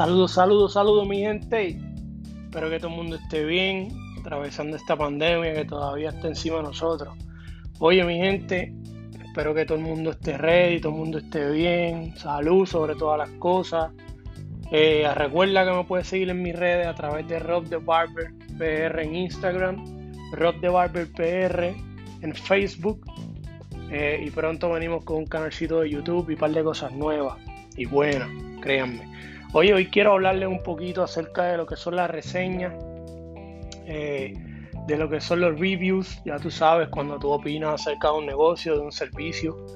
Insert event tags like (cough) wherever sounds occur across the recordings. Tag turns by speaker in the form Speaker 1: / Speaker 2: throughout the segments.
Speaker 1: Saludos, saludos, saludos mi gente. Espero que todo el mundo esté bien, atravesando esta pandemia que todavía está encima de nosotros. Oye mi gente, espero que todo el mundo esté ready, todo el mundo esté bien. Salud sobre todas las cosas. Eh, recuerda que me puedes seguir en mis redes a través de Rob the Barber PR en Instagram, Rob the Barber PR en Facebook. Eh, y pronto venimos con un canalcito de YouTube y un par de cosas nuevas y buenas, créanme. Oye, hoy quiero hablarles un poquito acerca de lo que son las reseñas, eh, de lo que son los reviews, ya tú sabes, cuando tú opinas acerca de un negocio, de un servicio.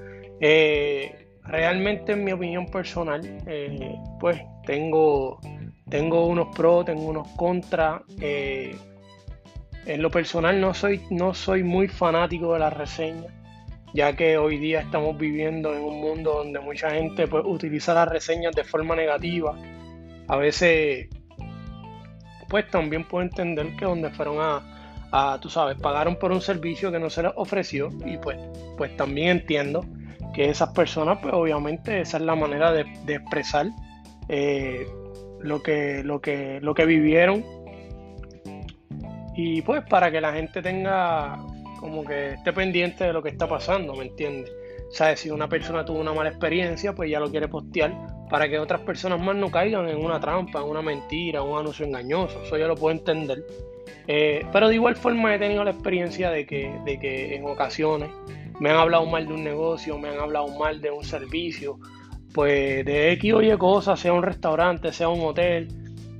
Speaker 1: Eh, realmente, en mi opinión personal, eh, pues tengo, tengo unos pros, tengo unos contras. en lo personal no soy, no soy muy fanático de las reseñas ya que hoy día estamos viviendo en un mundo donde mucha gente pues, utiliza las reseñas de forma negativa. A veces, pues también puedo entender que donde fueron a, tú sabes, pagaron por un servicio que no se les ofreció y pues, pues también entiendo que esas personas, pues obviamente esa es la manera de, expresar eh, lo, que, lo, que, lo que vivieron y pues para que la gente tenga como que esté pendiente de lo que está pasando, ¿me entiendes? ¿Sabes? Si una persona tuvo una mala experiencia, pues ya lo quiere postear para que otras personas más no caigan en una trampa, en una mentira, en un anuncio engañoso. Eso yo lo puedo entender. Eh, pero de igual forma he tenido la experiencia de que, de que en ocasiones me han hablado mal de un negocio, me han hablado mal de un servicio, pues de X oye cosas, sea un restaurante, sea un hotel,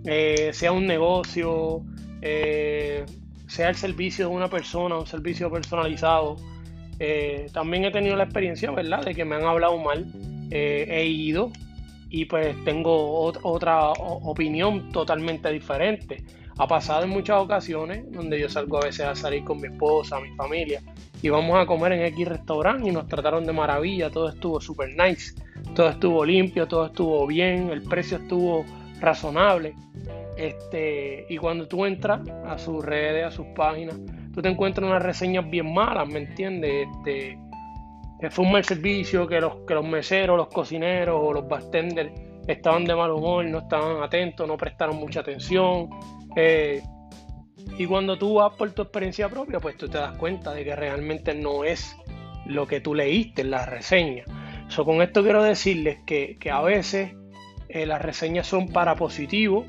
Speaker 1: eh, sea un negocio, eh, sea el servicio de una persona, un servicio personalizado. Eh, también he tenido la experiencia, ¿verdad?, de que me han hablado mal, eh, he ido y pues tengo otra opinión totalmente diferente. Ha pasado en muchas ocasiones donde yo salgo a veces a salir con mi esposa, mi familia y vamos a comer en X restaurante y nos trataron de maravilla, todo estuvo super nice, todo estuvo limpio, todo estuvo bien, el precio estuvo razonable este, y cuando tú entras a sus redes, a sus páginas, tú te encuentras unas reseñas bien malas, ¿me entiendes? Este, que fue un mal servicio, que los, que los meseros, los cocineros o los bartenders estaban de mal humor, no estaban atentos, no prestaron mucha atención. Eh, y cuando tú vas por tu experiencia propia, pues tú te das cuenta de que realmente no es lo que tú leíste en la reseña. So, con esto quiero decirles que, a veces eh, las reseñas son para positivo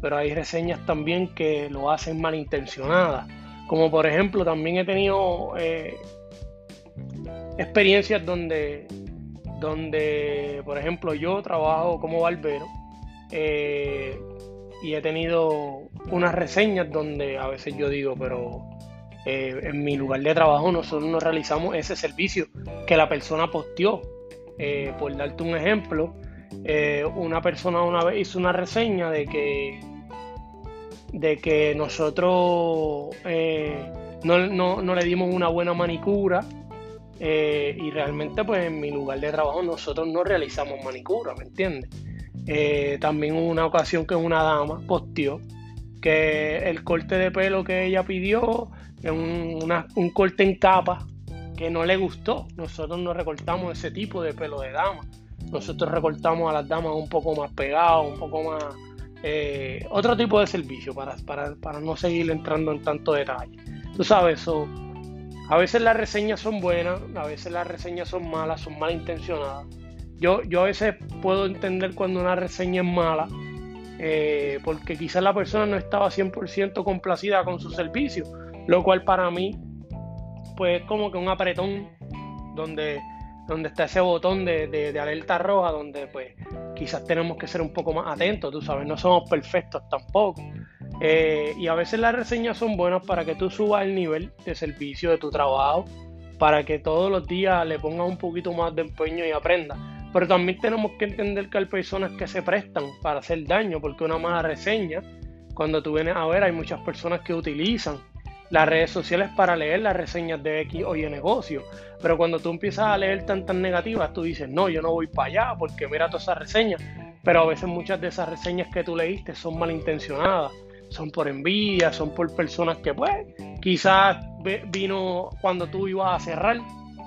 Speaker 1: pero hay reseñas también que lo hacen malintencionadas. Como por ejemplo, también he tenido eh, experiencias donde, donde, por ejemplo, yo trabajo como barbero eh, y he tenido unas reseñas donde a veces yo digo, pero eh, en mi lugar de trabajo nosotros no realizamos ese servicio que la persona posteó. por darte un ejemplo, una persona una vez hizo una reseña de que de que nosotros eh, no, le dimos una buena manicura eh, y realmente pues en mi lugar de trabajo nosotros no realizamos manicura, ¿me entiendes? Eh, también hubo una ocasión que una dama posteó que el corte de pelo que ella pidió, un, un corte en capa, que no le gustó. Nosotros no recortamos ese tipo de pelo de dama. Nosotros recortamos a las damas un poco más pegados, un poco más eh, otro tipo de servicio para, para, no seguir entrando en tanto detalle. Tú sabes, eso a veces las reseñas son buenas, a veces las reseñas son malas, son malintencionadas. Yo, yo a veces puedo entender cuando una reseña es mala, eh, porque quizás la persona no estaba 100% complacida con su servicio, lo cual para mí, pues como que un apretón donde donde está ese botón de, alerta roja, donde pues quizás tenemos que ser un poco más atentos, tú sabes, no somos perfectos tampoco. Eh, y a veces las reseñas son buenas para que tú subas el nivel de servicio de tu trabajo, para que todos los días le pongas un poquito más de empeño y aprendas. Pero también tenemos que entender que hay personas que se prestan para hacer daño, porque una mala reseña, cuando tú vienes a ver, hay muchas personas que utilizan las redes sociales para leer las reseñas de X o Y negocio. Pero cuando tú empiezas a leer tantas negativas, tú dices, no, yo no voy para allá porque mira todas esas reseñas. Pero a veces muchas de esas reseñas que tú leíste son malintencionadas, son por envidia, son por personas que pues quizás vino cuando tú ibas a cerrar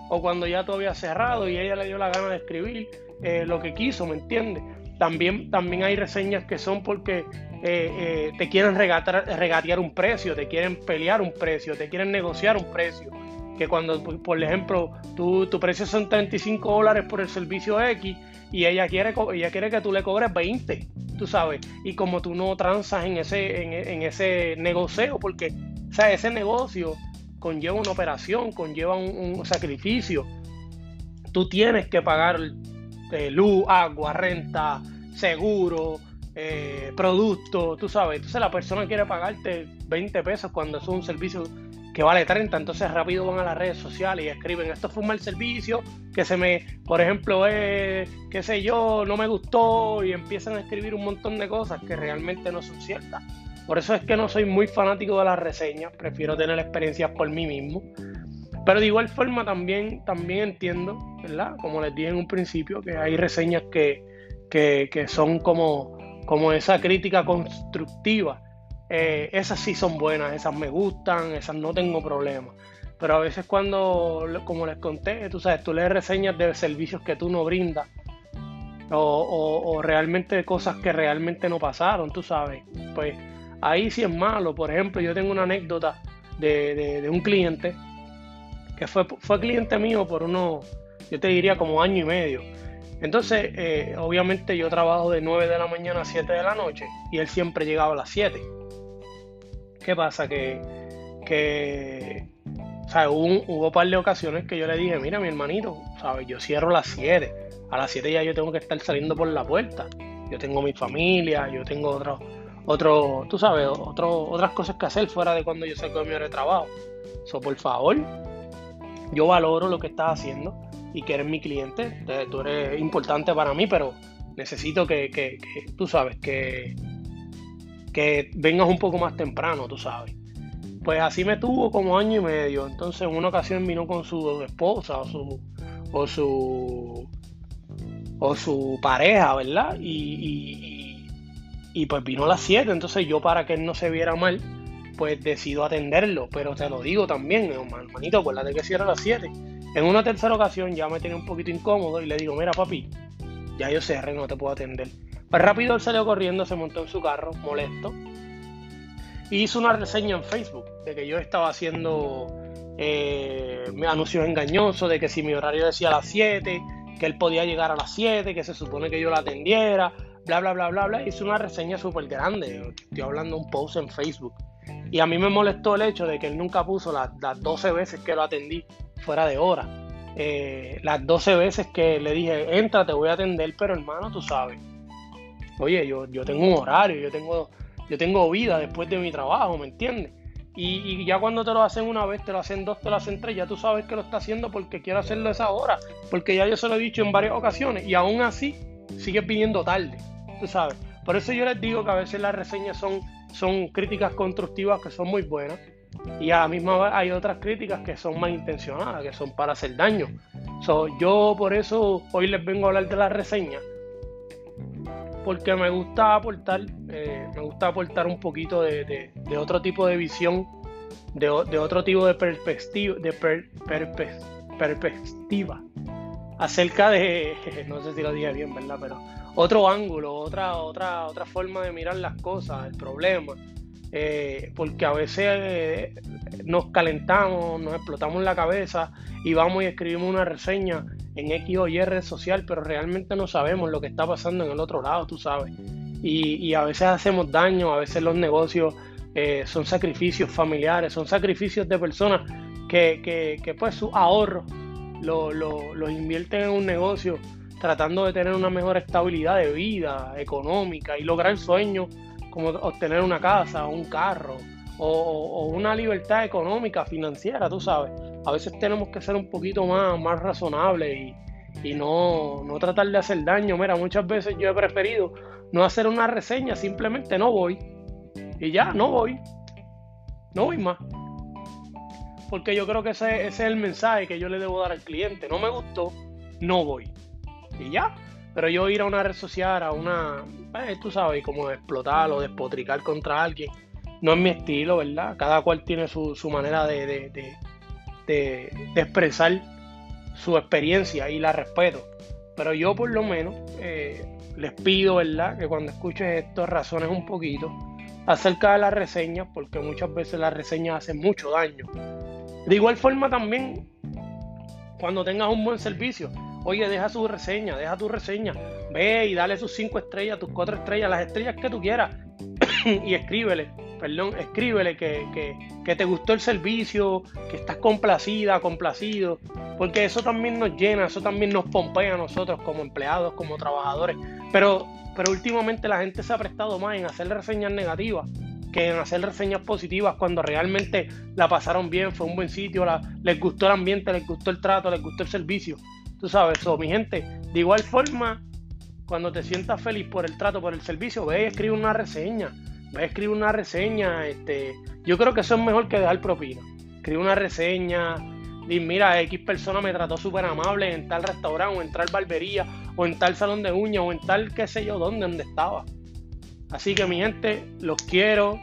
Speaker 1: o cuando ya tú habías cerrado y ella le dio la gana de escribir eh, lo que quiso, ¿me entiendes? También, también hay reseñas que son porque eh, eh, te quieren regatear un precio, te quieren pelear un precio, te quieren negociar un precio. Que cuando, por ejemplo, tu, tu precio son 35 dólares por el servicio X y ella quiere, ella quiere que tú le cobres 20, tú sabes. Y como tú no transas en ese, en, ese negocio, porque o ese negocio conlleva una operación, conlleva un sacrificio tú tienes que pagar eh, luz, agua, renta, seguro, eh, producto, tú sabes. Entonces la persona quiere pagarte 20 pesos cuando es un servicio que vale 30, entonces rápido van a las redes sociales y escriben, esto fue un mal servicio, que se me, por ejemplo, eh, qué sé yo, no me gustó y empiezan a escribir un montón de cosas que realmente no son ciertas. Por eso es que no soy muy fanático de las reseñas, prefiero tener experiencias por mí mismo. Pero de igual forma también, también entiendo, ¿verdad? Como les dije en un principio, que hay reseñas que, son como, como esa crítica constructiva. Eh, esas sí son buenas, esas me gustan, esas no tengo problema. Pero a veces cuando, como les conté, tú sabes, tú lees reseñas de servicios que tú no brindas o, o, realmente de cosas que realmente no pasaron, tú sabes, pues ahí sí es malo. Por ejemplo, yo tengo una anécdota de, de un cliente que fue, fue cliente mío por unos, yo te diría como año y medio. Entonces, eh, obviamente yo trabajo de 9 de la mañana a 7 de la noche y él siempre llegaba a las 7. ¿Qué pasa? Que, que o sea, hubo, un par de ocasiones que yo le dije, mira mi hermanito, ¿sabes? Yo cierro a las 7. A las 7 ya yo tengo que estar saliendo por la puerta. Yo tengo mi familia, yo tengo otro, otro tú sabes, otro, otras cosas que hacer fuera de cuando yo salgo de mi hora de trabajo. So, por favor, yo valoro lo que estás haciendo y que eres mi cliente, tú eres importante para mí, pero necesito que, tú sabes, que, que vengas un poco más temprano, tú sabes. Pues así me tuvo como año y medio. Entonces en una ocasión vino con su esposa o su o su o su pareja, ¿verdad? Y, y, pues vino a las 7, entonces yo para que él no se viera mal, pues decido atenderlo. Pero te lo digo también, hermanito, acuérdate que cierra a las 7. En una tercera ocasión ya me tenía un poquito incómodo y le digo, mira papi, ya yo cerré, no te puedo atender. Pues rápido él salió corriendo, se montó en su carro, molesto, y hizo una reseña en Facebook de que yo estaba haciendo eh, anuncios engañosos, de que si mi horario decía a las 7, que él podía llegar a las 7, que se supone que yo la atendiera, bla, bla, bla, bla, bla. Hizo una reseña súper grande, estoy hablando un post en Facebook. Y a mí me molestó el hecho de que él nunca puso las, 12 veces que lo atendí fuera de hora. Eh, las 12 veces que le dije, entra, te voy a atender, pero hermano, tú sabes. Oye, yo, yo tengo un horario, yo tengo, yo tengo vida después de mi trabajo, ¿me entiendes? Y, ya cuando te lo hacen una vez, te lo hacen dos, te lo hacen tres, ya tú sabes que lo está haciendo porque quiero hacerlo esa hora. Porque ya yo se lo he dicho en varias ocasiones y aún así sigue pidiendo tarde, tú sabes. Por eso yo les digo que a veces las reseñas son son críticas constructivas que son muy buenas y a la misma hay otras críticas que son malintencionadas, que son para hacer daño. yo por eso hoy les vengo a hablar de la reseña, porque me gusta aportar, eh, me gusta aportar un poquito de, otro tipo de visión, de, otro tipo de de perspectiva acerca de, (laughs) no sé si lo dije bien, ¿verdad? Pero otro ángulo, otra, otra, otra forma de mirar las cosas, el problema. Eh, porque a veces eh, nos calentamos, nos explotamos la cabeza y vamos y escribimos una reseña en X o Y red social, pero realmente no sabemos lo que está pasando en el otro lado, tú sabes. Y, a veces hacemos daño, a veces los negocios eh, son sacrificios familiares, son sacrificios de personas que, que, que pues sus ahorros los lo, invierten en un negocio tratando de tener una mejor estabilidad de vida económica y lograr sueños como obtener una casa, un carro o, una libertad económica, financiera, tú sabes. A veces tenemos que ser un poquito más, más razonables y, no, no tratar de hacer daño. Mira, muchas veces yo he preferido no hacer una reseña, simplemente no voy. Y ya, no voy. No voy más. Porque yo creo que ese, es el mensaje que yo le debo dar al cliente. No me gustó, no voy y ya. Pero yo ir a una red social, a una, eh, tú sabes, como explotar o despotricar contra alguien, no es mi estilo, ¿verdad? Cada cual tiene su, manera de, de, expresar su experiencia y la respeto. Pero yo por lo menos, eh, les pido, ¿verdad? Que cuando escuches esto razones un poquito acerca de las reseñas, porque muchas veces las reseñas hacen mucho daño. De igual forma también, cuando tengas un buen servicio, oye, deja su reseña, deja tu reseña, ve y dale sus cinco estrellas, tus cuatro estrellas, las estrellas que tú quieras, (clears throat) y escríbele, perdón, escríbele que, que, te gustó el servicio, que estás complacida, complacido, porque eso también nos llena, eso también nos pompea a nosotros como empleados, como trabajadores. Pero, pero últimamente la gente se ha prestado más en hacer reseñas negativas que en hacer reseñas positivas cuando realmente la pasaron bien, fue un buen sitio, les gustó el ambiente, les gustó el trato, les gustó el servicio. Tú sabes eso, mi gente. De igual forma, cuando te sientas feliz por el trato, por el servicio, ve y escribe una reseña va a escribir una reseña. Este, yo creo que eso es mejor que dejar propina. Escribe una reseña, y mira, X persona me trató súper amable en tal restaurante, o en tal barbería, o en tal salón de uñas, o en tal qué sé yo dónde, donde estaba. Así que mi gente, los quiero.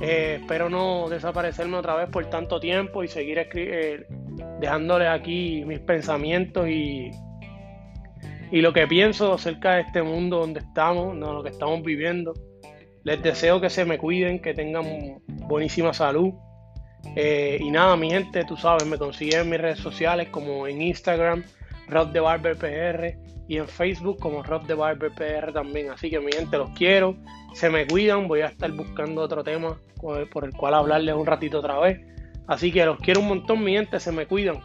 Speaker 1: Eh, espero no desaparecerme otra vez por tanto tiempo y seguir eh, dejándole aquí mis pensamientos y, y lo que pienso acerca de este mundo donde estamos, de lo que estamos viviendo. Les deseo que se me cuiden, que tengan buenísima salud. Eh, y nada, mi gente, tú sabes, me consiguen en mis redes sociales como en Instagram, Rob de Barber PR, y en Facebook como Rob de Barber PR también. Así que mi gente, los quiero, se me cuidan, voy a estar buscando otro tema por el cual hablarles un ratito otra vez. Así que los quiero un montón, mi gente, se me cuidan.